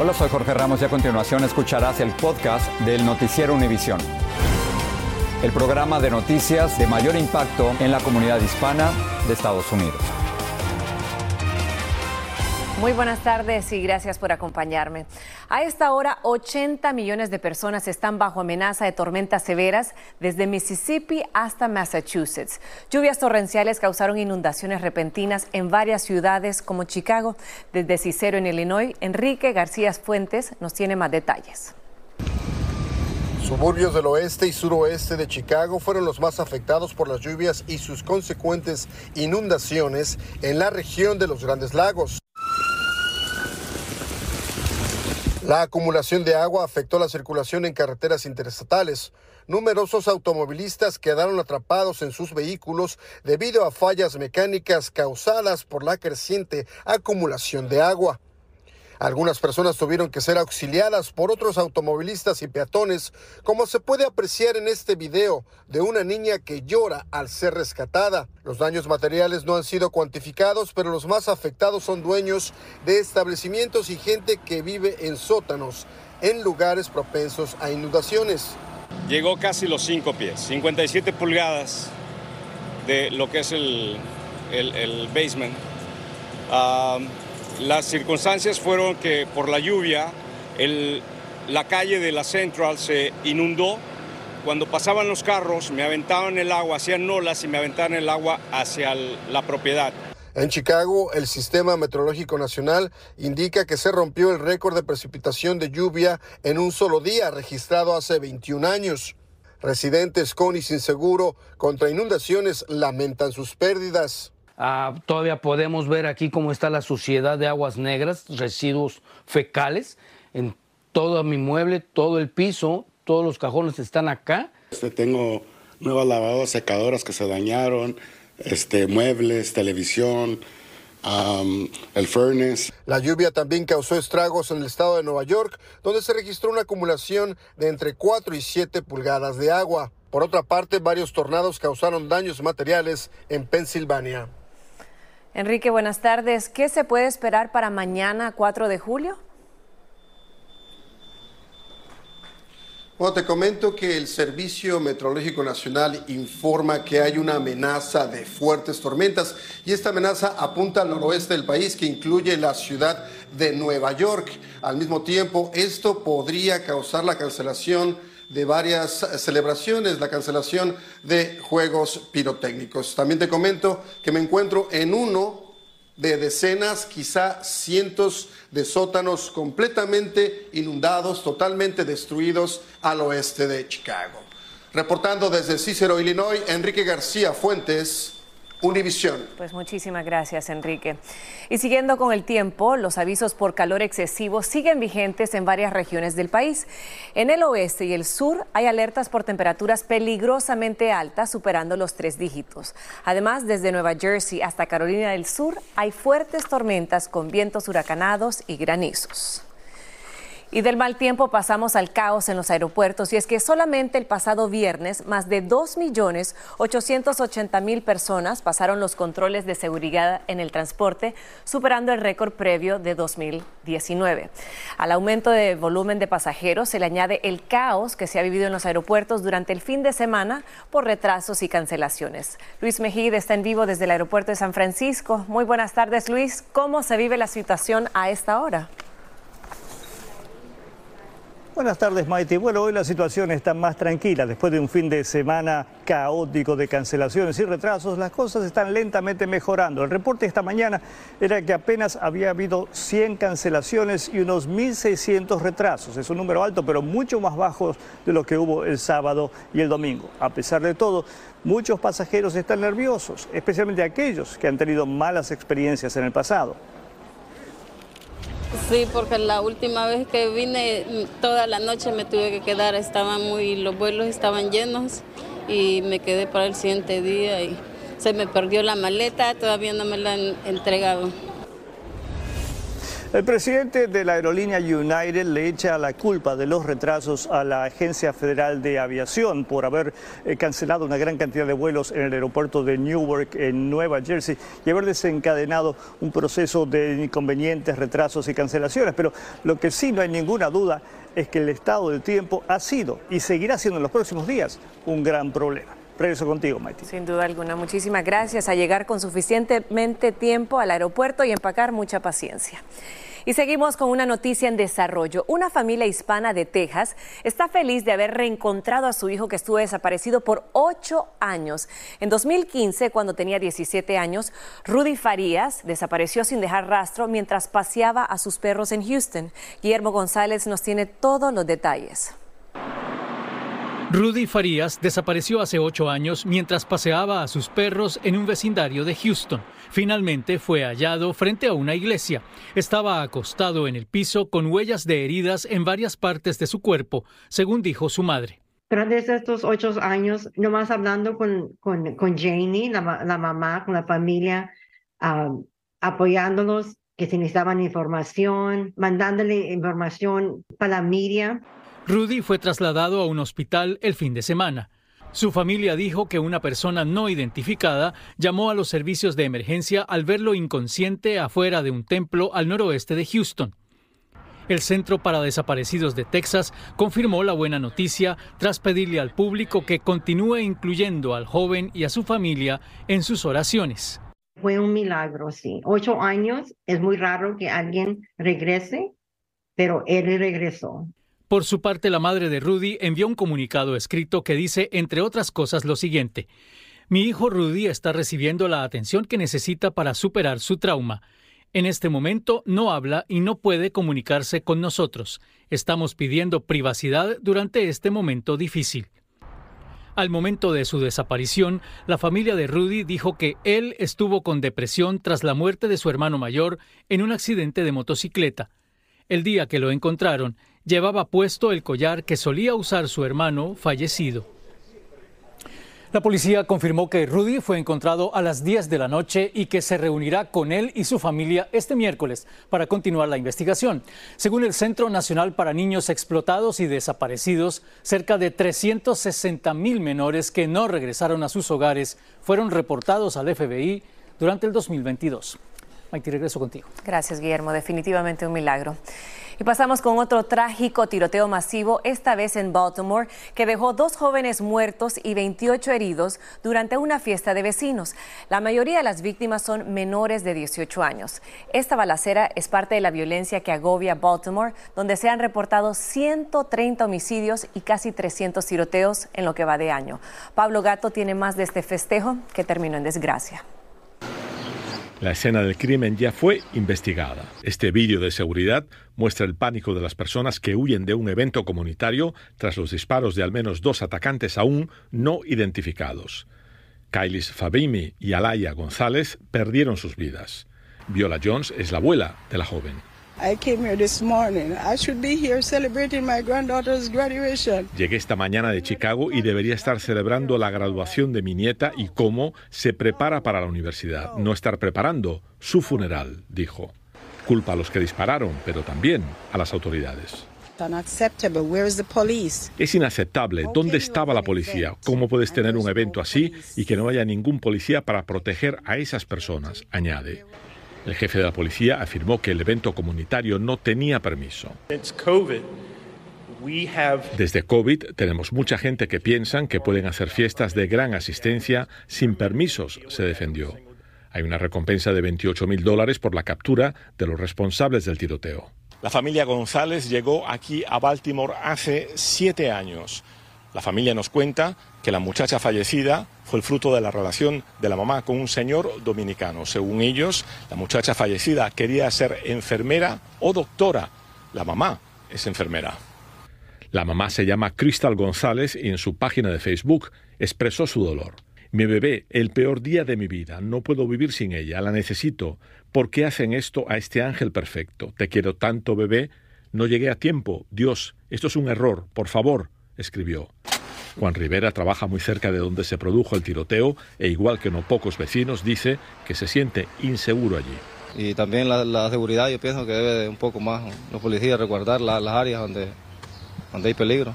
Hola, soy Jorge Ramos y a continuación escucharás el podcast del Noticiero Univisión. El programa de noticias de mayor impacto en la comunidad hispana de Estados Unidos. Muy buenas tardes y gracias por acompañarme. A esta hora, 80 millones de personas están bajo amenaza de tormentas severas desde Mississippi hasta Massachusetts. Lluvias torrenciales causaron inundaciones repentinas en varias ciudades como Chicago. Desde Cicero, en Illinois, Enrique García Fuentes nos tiene más detalles. Suburbios del oeste y suroeste de Chicago fueron los más afectados por las lluvias y sus consecuentes inundaciones en la región de los Grandes Lagos. La acumulación de agua afectó la circulación en carreteras interestatales. Numerosos automovilistas quedaron atrapados en sus vehículos debido a fallas mecánicas causadas por la creciente acumulación de agua. Algunas personas tuvieron que ser auxiliadas por otros automovilistas y peatones, como se puede apreciar en este video de una niña que llora al ser rescatada. Los daños materiales no han sido cuantificados, pero los más afectados son dueños de establecimientos y gente que vive en sótanos, en lugares propensos a inundaciones. Llegó casi los 5 pies, 57 pulgadas de lo que es el, el, basement. Ah, las circunstancias fueron que por la lluvia la calle de la Central se inundó. Cuando pasaban los carros me aventaban el agua, hacían olas y me aventaban el agua hacia la propiedad. En Chicago, el Sistema Meteorológico Nacional indica que se rompió el récord de precipitación de lluvia en un solo día registrado hace 21 años. Residentes con y sin seguro contra inundaciones lamentan sus pérdidas. Ah, todavía podemos ver aquí cómo está la suciedad de aguas negras, residuos fecales en todo mi mueble, todo el piso, todos los cajones están acá. Este, tengo nuevas lavadoras secadoras que se dañaron, este, muebles, televisión, am, el furnace. La lluvia también causó estragos en el estado de Nueva York, donde se registró una acumulación de entre 4 y 7 pulgadas de agua. Por otra parte, varios tornados causaron daños materiales en Pensilvania. Enrique, buenas tardes. ¿Qué se puede esperar para mañana, 4 de julio? Bueno, te comento que el Servicio Meteorológico Nacional informa que hay una amenaza de fuertes tormentas y esta amenaza apunta al noroeste del país que incluye la ciudad de Nueva York. Al mismo tiempo, esto podría causar la cancelación de varias celebraciones, la cancelación de juegos pirotécnicos. También te comento que me encuentro en uno de decenas, quizá cientos de sótanos completamente inundados, totalmente destruidos al oeste de Chicago. Reportando desde Cicero, Illinois, Enrique García Fuentes, Univisión. Pues muchísimas gracias, Enrique. Y siguiendo con el tiempo, los avisos por calor excesivo siguen vigentes en varias regiones del país. En el oeste y el sur hay alertas por temperaturas peligrosamente altas, superando los tres dígitos. Además, desde Nueva Jersey hasta Carolina del Sur hay fuertes tormentas con vientos huracanados y granizos. Y del mal tiempo pasamos al caos en los aeropuertos y es que solamente el pasado viernes más de 2.880.000 personas pasaron los controles de seguridad en el transporte, superando el récord previo de 2019. Al aumento de volumen de pasajeros se le añade el caos que se ha vivido en los aeropuertos durante el fin de semana por retrasos y cancelaciones. Luis Mejide está en vivo desde el aeropuerto de San Francisco. Muy buenas tardes, Luis. ¿Cómo se vive la situación a esta hora? Buenas tardes, Maite. Bueno, hoy la situación está más tranquila. Después de un fin de semana caótico de cancelaciones y retrasos, las cosas están lentamente mejorando. El reporte esta mañana era que apenas había habido 100 cancelaciones y unos 1.600 retrasos. Es un número alto, pero mucho más bajo de lo que hubo el sábado y el domingo. A pesar de todo, muchos pasajeros están nerviosos, especialmente aquellos que han tenido malas experiencias en el pasado. Sí, porque la última vez que vine, toda la noche me tuve que quedar, estaban muy, los vuelos estaban llenos y me quedé para el siguiente día y se me perdió la maleta, todavía no me la han entregado. El presidente de la aerolínea United le echa la culpa de los retrasos a la Agencia Federal de Aviación por haber eh, cancelado una gran cantidad de vuelos en el aeropuerto de Newark, en Nueva Jersey, y haber desencadenado un proceso de inconvenientes, retrasos y cancelaciones. Pero lo que sí no hay ninguna duda es que el estado del tiempo ha sido y seguirá siendo en los próximos días un gran problema. Regreso contigo, Maite. Sin duda alguna. Muchísimas gracias a llegar con suficientemente tiempo al aeropuerto y empacar mucha paciencia. Y seguimos con una noticia en desarrollo. Una familia hispana de Texas está feliz de haber reencontrado a su hijo que estuvo desaparecido por ocho años. En 2015, cuando tenía 17 años, Rudy Farías desapareció sin dejar rastro mientras paseaba a sus perros en Houston. Guillermo González nos tiene todos los detalles. Rudy Farías desapareció hace ocho años mientras paseaba a sus perros en un vecindario de Houston. Finalmente fue hallado frente a una iglesia. Estaba acostado en el piso con huellas de heridas en varias partes de su cuerpo, según dijo su madre. Durante estos ocho años, nomás hablando con, con, con Janie, la, mamá, con la familia, apoyándolos, que se necesitaban información, mandándole información para la media. Rudy fue trasladado a un hospital el fin de semana. Su familia dijo que una persona no identificada llamó a los servicios de emergencia al verlo inconsciente afuera de un templo al noroeste de Houston. El Centro para Desaparecidos de Texas confirmó la buena noticia tras pedirle al público que continúe incluyendo al joven y a su familia en sus oraciones. Fue un milagro, sí. Ocho años, es muy raro que alguien regrese, pero él regresó. Por su parte, la madre de Rudy envió un comunicado escrito que dice, entre otras cosas, lo siguiente. Mi hijo Rudy está recibiendo la atención que necesita para superar su trauma. En este momento no habla y no puede comunicarse con nosotros. Estamos pidiendo privacidad durante este momento difícil. Al momento de su desaparición, la familia de Rudy dijo que él estuvo con depresión tras la muerte de su hermano mayor en un accidente de motocicleta. El día que lo encontraron, llevaba puesto el collar que solía usar su hermano fallecido. La policía confirmó que Rudy fue encontrado a las 10 de la noche y que se reunirá con él y su familia este miércoles para continuar la investigación. Según el Centro Nacional para Niños Explotados y Desaparecidos, cerca de 360 mil menores que no regresaron a sus hogares fueron reportados al FBI durante el 2022. Maite, regreso contigo. Gracias, Guillermo. Definitivamente un milagro. Y pasamos con otro trágico tiroteo masivo, esta vez en Baltimore, que dejó dos jóvenes muertos y 28 heridos durante una fiesta de vecinos. La mayoría de las víctimas son menores de 18 años. Esta balacera es parte de la violencia que agobia Baltimore, donde se han reportado 130 homicidios y casi 300 tiroteos en lo que va de año. Pablo Gato tiene más de este festejo que terminó en desgracia. La escena del crimen ya fue investigada. Este vídeo de seguridad muestra el pánico de las personas que huyen de un evento comunitario tras los disparos de al menos dos atacantes aún no identificados. Kailis Fabimi y Alaya González perdieron sus vidas. Viola Jones es la abuela de la joven. Llegué esta mañana de Chicago y debería estar celebrando la graduación de mi nieta y cómo se prepara para la universidad. No estar preparando su funeral, dijo. Culpa a los que dispararon, pero también a las autoridades. Es inaceptable. ¿Dónde estaba la policía? ¿Cómo puedes tener un evento así y que no haya ningún policía para proteger a esas personas? Añade. El jefe de la policía afirmó que el evento comunitario no tenía permiso. Desde COVID tenemos mucha gente que piensan que pueden hacer fiestas de gran asistencia sin permisos, se defendió. Hay una recompensa de 28 mil dólares por la captura de los responsables del tiroteo. La familia González llegó aquí a Baltimore hace siete años. La familia nos cuenta que la muchacha fallecida fue el fruto de la relación de la mamá con un señor dominicano. Según ellos, la muchacha fallecida quería ser enfermera o doctora. La mamá es enfermera. La mamá se llama Crystal González y en su página de Facebook expresó su dolor. Mi bebé, el peor día de mi vida. No puedo vivir sin ella. La necesito. ¿Por qué hacen esto a este ángel perfecto? Te quiero tanto, bebé. No llegué a tiempo. Dios, esto es un error. Por favor, escribió. Juan Rivera trabaja muy cerca de donde se produjo el tiroteo e igual que no pocos vecinos dice que se siente inseguro allí. Y también la, seguridad, yo pienso que debe de un poco más los policías recordar las áreas donde, donde hay peligro.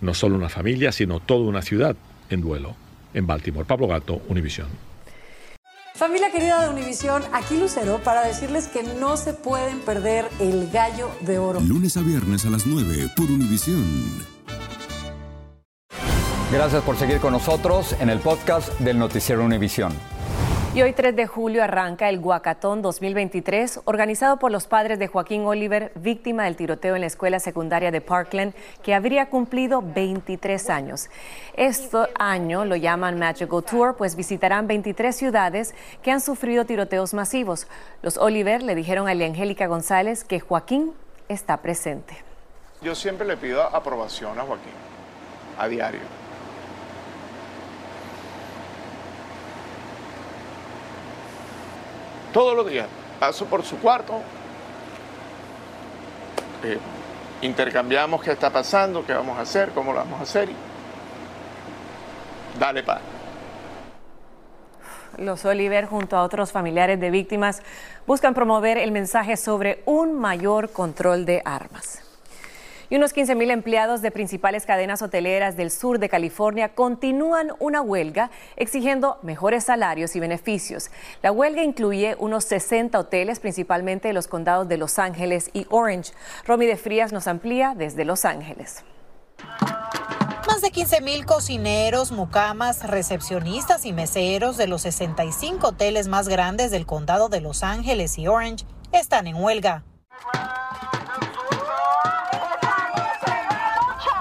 No solo una familia, sino toda una ciudad en duelo. En Baltimore, Pablo Gato, Univisión. Familia querida de Univisión, aquí Lucero para decirles que no se pueden perder el gallo de oro. Lunes a viernes a las 9 por Univisión. Gracias por seguir con nosotros en el podcast del Noticiero Univisión. Y hoy 3 de julio arranca el Guacatón 2023, organizado por los padres de Joaquín Oliver, víctima del tiroteo en la escuela secundaria de Parkland, que habría cumplido 23 años. Este año lo llaman Magical Tour, pues visitarán 23 ciudades que han sufrido tiroteos masivos. Los Oliver le dijeron a Angélica González que Joaquín está presente. Yo siempre le pido aprobación a Joaquín, a diario todos los días. Paso por su cuarto, eh, intercambiamos qué está pasando, qué vamos a hacer, cómo lo vamos a hacer. Y dale paz. Los Oliver, junto a otros familiares de víctimas, buscan promover el mensaje sobre un mayor control de armas. Y unos 15.000 empleados de principales cadenas hoteleras del sur de California continúan una huelga exigiendo mejores salarios y beneficios. La huelga incluye unos 60 hoteles, principalmente de los condados de Los Ángeles y Orange. Romy de Frías nos amplía desde Los Ángeles. Más de 15.000 cocineros, mucamas, recepcionistas y meseros de los 65 hoteles más grandes del condado de Los Ángeles y Orange están en huelga.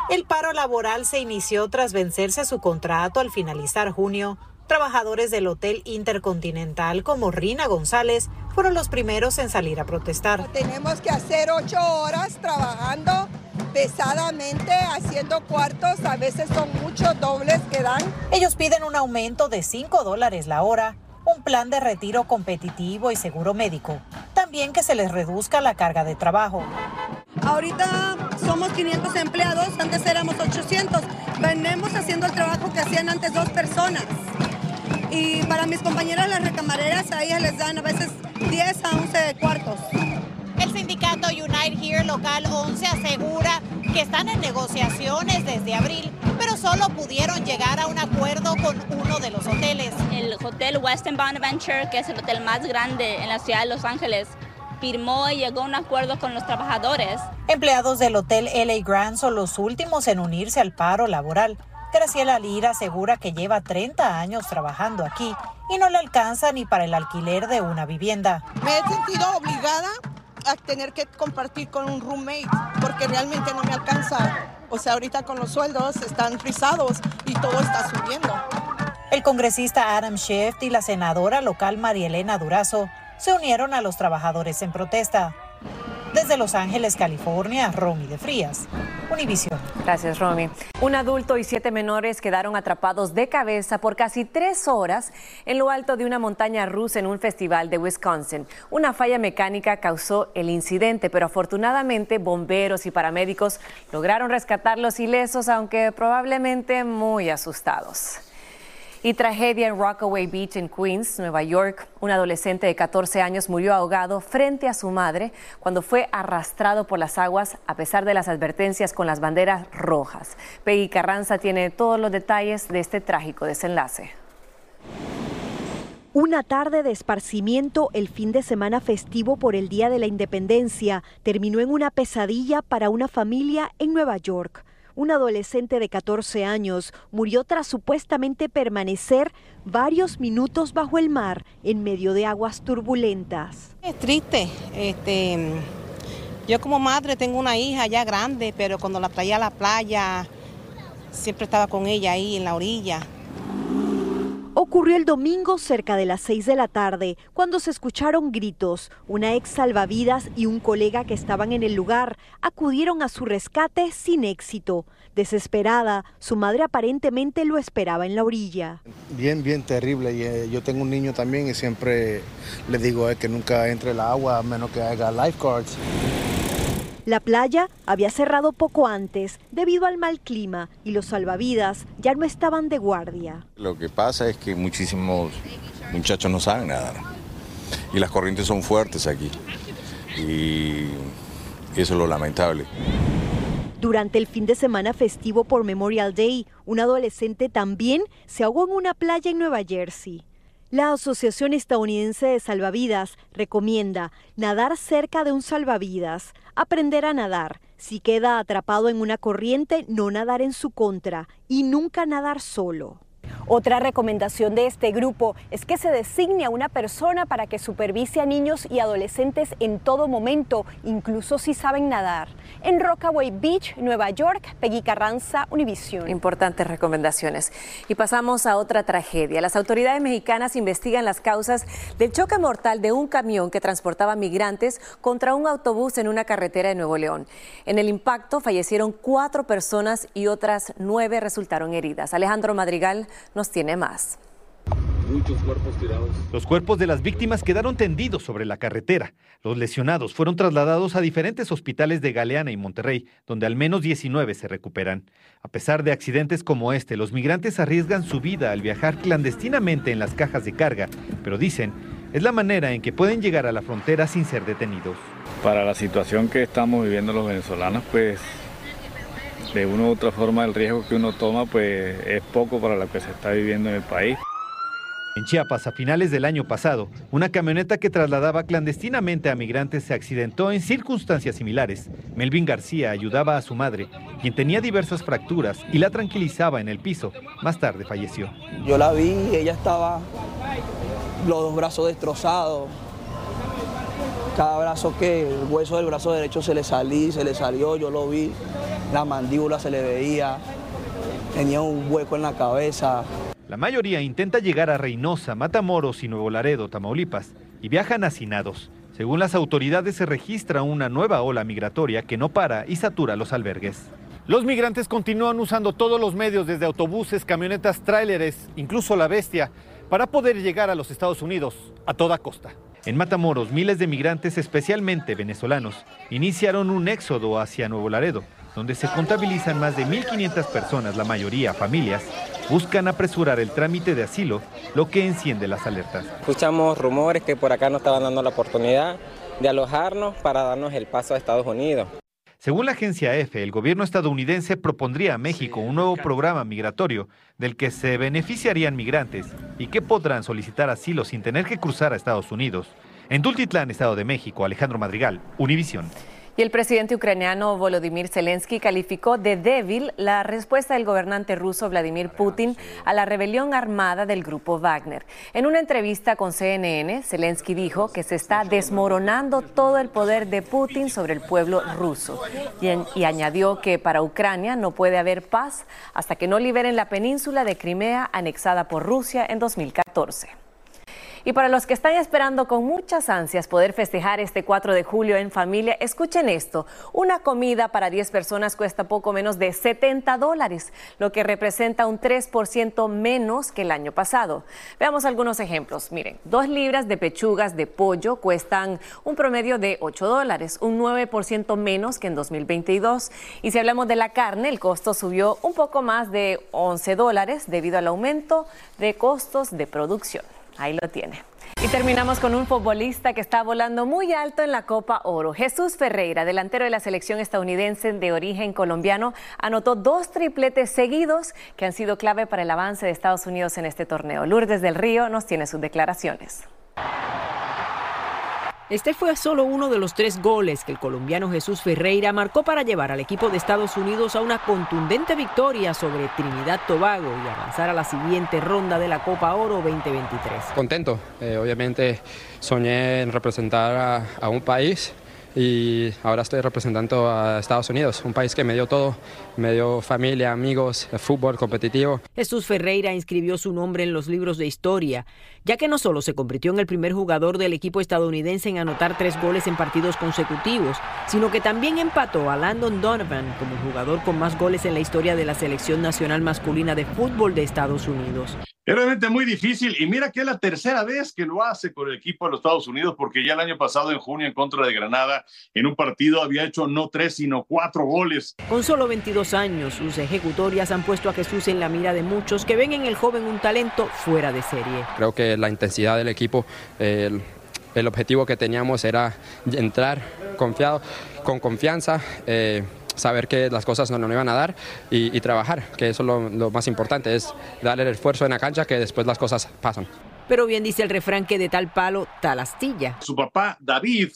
El paro laboral se inició tras vencerse su contrato al finalizar junio. Trabajadores del Hotel Intercontinental como Rina González fueron los primeros en salir a protestar. Tenemos que hacer ocho horas trabajando pesadamente, haciendo cuartos, a veces son muchos dobles que dan. Ellos piden un aumento de 5 dólares la hora, un plan de retiro competitivo y seguro médico, también que se les reduzca la carga de trabajo. Ahorita somos 500 empleados, antes éramos 800. Venimos haciendo el trabajo que hacían antes dos personas. Y para mis compañeras las recamareras, a ellas les dan a veces 10 a 11 cuartos. El sindicato Unite Here Local 11 asegura que están en negociaciones desde abril, pero solo pudieron llegar a un acuerdo con uno de los hoteles. El Hotel Westin Bonaventure, que es el hotel más grande en la ciudad de Los Ángeles, firmó y llegó a un acuerdo con los trabajadores. Empleados del Hotel LA Grand son los últimos en unirse al paro laboral. Graciela Lira asegura que lleva 30 años trabajando aquí y no le alcanza ni para el alquiler de una vivienda. Me he sentido obligada a tener que compartir con un roommate porque realmente no me alcanza. O sea, ahorita con los sueldos están frisados y todo está subiendo. El congresista Adam Schiff y la senadora local María Elena Durazo se unieron a los trabajadores en protesta. Desde Los Ángeles, California, Romy de Frías, Univision. Gracias, Romy. Un adulto y siete menores quedaron atrapados de cabeza por casi tres horas en lo alto de una montaña rusa en un festival de Wisconsin. Una falla mecánica causó el incidente, pero afortunadamente bomberos y paramédicos lograron rescatarlos ilesos, aunque probablemente muy asustados. Y tragedia en Rockaway Beach en Queens, Nueva York. Un adolescente de 14 años murió ahogado frente a su madre cuando fue arrastrado por las aguas a pesar de las advertencias con las banderas rojas. Peggy Carranza tiene todos los detalles de este trágico desenlace. Una tarde de esparcimiento el fin de semana festivo por el Día de la Independencia terminó en una pesadilla para una familia en Nueva York un adolescente de 14 años murió tras supuestamente permanecer varios minutos bajo el mar en medio de aguas turbulentas. Es triste, este, yo como madre tengo una hija ya grande, pero cuando la traía a la playa siempre estaba con ella ahí en la orilla Ocurrió el domingo cerca de las 6 de la tarde, cuando se escucharon gritos. Una ex salvavidas y un colega que estaban en el lugar acudieron a su rescate sin éxito. Desesperada, su madre aparentemente lo esperaba en la orilla. Bien, bien terrible. Eh, yo tengo un niño también y siempre le digo que nunca entre el agua a menos que haga lifeguards. La playa había cerrado poco antes debido al mal clima y los salvavidas ya no estaban de guardia. Lo que pasa es que muchísimos muchachos no saben nadar y las corrientes son fuertes aquí y eso es lo lamentable. Durante el fin de semana festivo por Memorial Day, un adolescente también se ahogó en una playa en Nueva Jersey. La Asociación Estadounidense de Salvavidas recomienda nadar cerca de un salvavidas, aprender a nadar, si queda atrapado en una corriente, no nadar en su contra y nunca nadar solo. Otra recomendación de este grupo es que se designe a una persona para que supervise a niños y adolescentes en todo momento, incluso si saben nadar. En Rockaway Beach, Nueva York, Peggy Carranza, Univision. Importantes recomendaciones. Y pasamos a otra tragedia. Las autoridades mexicanas investigan las causas del choque mortal de un camión que transportaba migrantes contra un autobús en una carretera de Nuevo León. En el impacto fallecieron cuatro personas y otras nueve resultaron heridas. Alejandro Madrigal nos tiene más. Muchos cuerpos tirados. Los cuerpos de las víctimas quedaron tendidos sobre la carretera. Los lesionados fueron trasladados a diferentes hospitales de Galeana y Monterrey, donde al menos 19 se recuperan. A pesar de accidentes como este, los migrantes arriesgan su vida al viajar clandestinamente en las cajas de carga, pero dicen, es la manera en que pueden llegar a la frontera sin ser detenidos. Para la situación que estamos viviendo los venezolanos, pues de una u otra forma el riesgo que uno toma pues es poco para lo que se está viviendo en el país. En Chiapas, a finales del año pasado, una camioneta que trasladaba clandestinamente a migrantes se accidentó en circunstancias similares. Melvin García ayudaba a su madre, quien tenía diversas fracturas, y la tranquilizaba en el piso. Más tarde falleció. Yo la vi, ella estaba los dos brazos destrozados. Cada brazo que el hueso del brazo derecho se le salía, se le salió, yo lo vi. La mandíbula se le veía, tenía un hueco en la cabeza. La mayoría intenta llegar a Reynosa, Matamoros y Nuevo Laredo, Tamaulipas, y viajan hacinados. Según las autoridades se registra una nueva ola migratoria que no para y satura los albergues. Los migrantes continúan usando todos los medios desde autobuses, camionetas, tráileres, incluso la bestia, para poder llegar a los Estados Unidos a toda costa. En Matamoros, miles de migrantes, especialmente venezolanos, iniciaron un éxodo hacia Nuevo Laredo, donde se contabilizan más de 1.500 personas, la mayoría familias, buscan apresurar el trámite de asilo, lo que enciende las alertas. Escuchamos rumores que por acá nos estaban dando la oportunidad de alojarnos para darnos el paso a Estados Unidos. Según la agencia EFE, el gobierno estadounidense propondría a México un nuevo programa migratorio del que se beneficiarían migrantes y que podrán solicitar asilo sin tener que cruzar a Estados Unidos. En Tultitlán, Estado de México, Alejandro Madrigal, Univisión. Y el presidente ucraniano Volodymyr Zelensky calificó de débil la respuesta del gobernante ruso Vladimir Putin a la rebelión armada del grupo Wagner. En una entrevista con CNN, Zelensky dijo que se está desmoronando todo el poder de Putin sobre el pueblo ruso y, y añadió que para Ucrania no puede haber paz hasta que no liberen la península de Crimea anexada por Rusia en 2014. Y para los que están esperando con muchas ansias poder festejar este 4 de julio en familia, escuchen esto. Una comida para 10 personas cuesta poco menos de 70 dólares, lo que representa un 3% menos que el año pasado. Veamos algunos ejemplos. Miren, dos libras de pechugas de pollo cuestan un promedio de 8 dólares, un 9% menos que en 2022. Y si hablamos de la carne, el costo subió un poco más de 11 dólares debido al aumento de costos de producción. Ahí lo tiene. Y terminamos con un futbolista que está volando muy alto en la Copa Oro. Jesús Ferreira, delantero de la selección estadounidense de origen colombiano, anotó dos tripletes seguidos que han sido clave para el avance de Estados Unidos en este torneo. Lourdes del Río nos tiene sus declaraciones. Este fue solo uno de los tres goles que el colombiano Jesús Ferreira marcó para llevar al equipo de Estados Unidos a una contundente victoria sobre Trinidad Tobago y avanzar a la siguiente ronda de la Copa Oro 2023. Contento, eh, obviamente soñé en representar a, a un país y ahora estoy representando a Estados Unidos, un país que me dio todo, me dio familia, amigos, fútbol competitivo. Jesús Ferreira inscribió su nombre en los libros de historia, ya que no solo se convirtió en el primer jugador del equipo estadounidense en anotar tres goles en partidos consecutivos, sino que también empató a Landon Donovan como jugador con más goles en la historia de la selección nacional masculina de fútbol de Estados Unidos. Es realmente muy difícil y mira que es la tercera vez que lo hace con el equipo de los Estados Unidos porque ya el año pasado en junio en contra de Granada en un partido había hecho no tres sino cuatro goles. Con solo 22 años, sus ejecutorias han puesto a Jesús en la mira de muchos que ven en el joven un talento fuera de serie. Creo que la intensidad del equipo, el, el objetivo que teníamos era entrar confiado, con confianza. Eh, saber que las cosas no nos iban a dar y, trabajar, que eso es lo, lo más importante, es darle el esfuerzo en la cancha que después las cosas pasan. Pero bien dice el refrán que de tal palo, tal astilla. Su papá, David,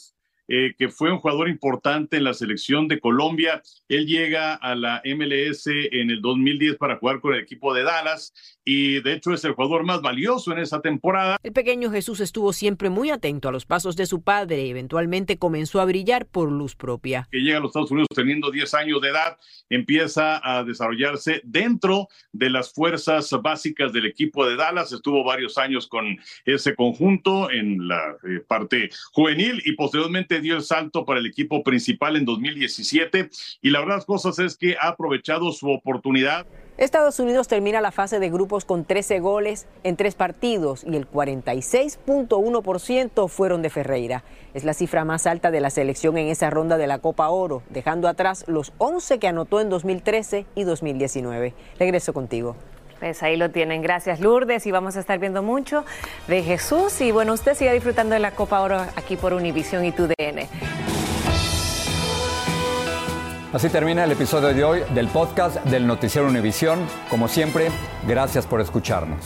eh, que fue un jugador importante en la selección de Colombia. Él llega a la MLS en el 2010 para jugar con el equipo de Dallas y de hecho es el jugador más valioso en esa temporada. El pequeño Jesús estuvo siempre muy atento a los pasos de su padre y eventualmente comenzó a brillar por luz propia. Que llega a los Estados Unidos teniendo 10 años de edad, empieza a desarrollarse dentro de las fuerzas básicas del equipo de Dallas. Estuvo varios años con ese conjunto en la eh, parte juvenil y posteriormente dio el salto para el equipo principal en 2017 y la verdad cosas es que ha aprovechado su oportunidad. Estados Unidos termina la fase de grupos con 13 goles en tres partidos y el 46.1% fueron de Ferreira. Es la cifra más alta de la selección en esa ronda de la Copa Oro, dejando atrás los 11 que anotó en 2013 y 2019. Regreso contigo. Pues ahí lo tienen. Gracias, Lourdes. Y vamos a estar viendo mucho de Jesús. Y bueno, usted siga disfrutando de la Copa Oro aquí por Univisión y TUDN. Así termina el episodio de hoy del podcast del Noticiero Univisión. Como siempre, gracias por escucharnos.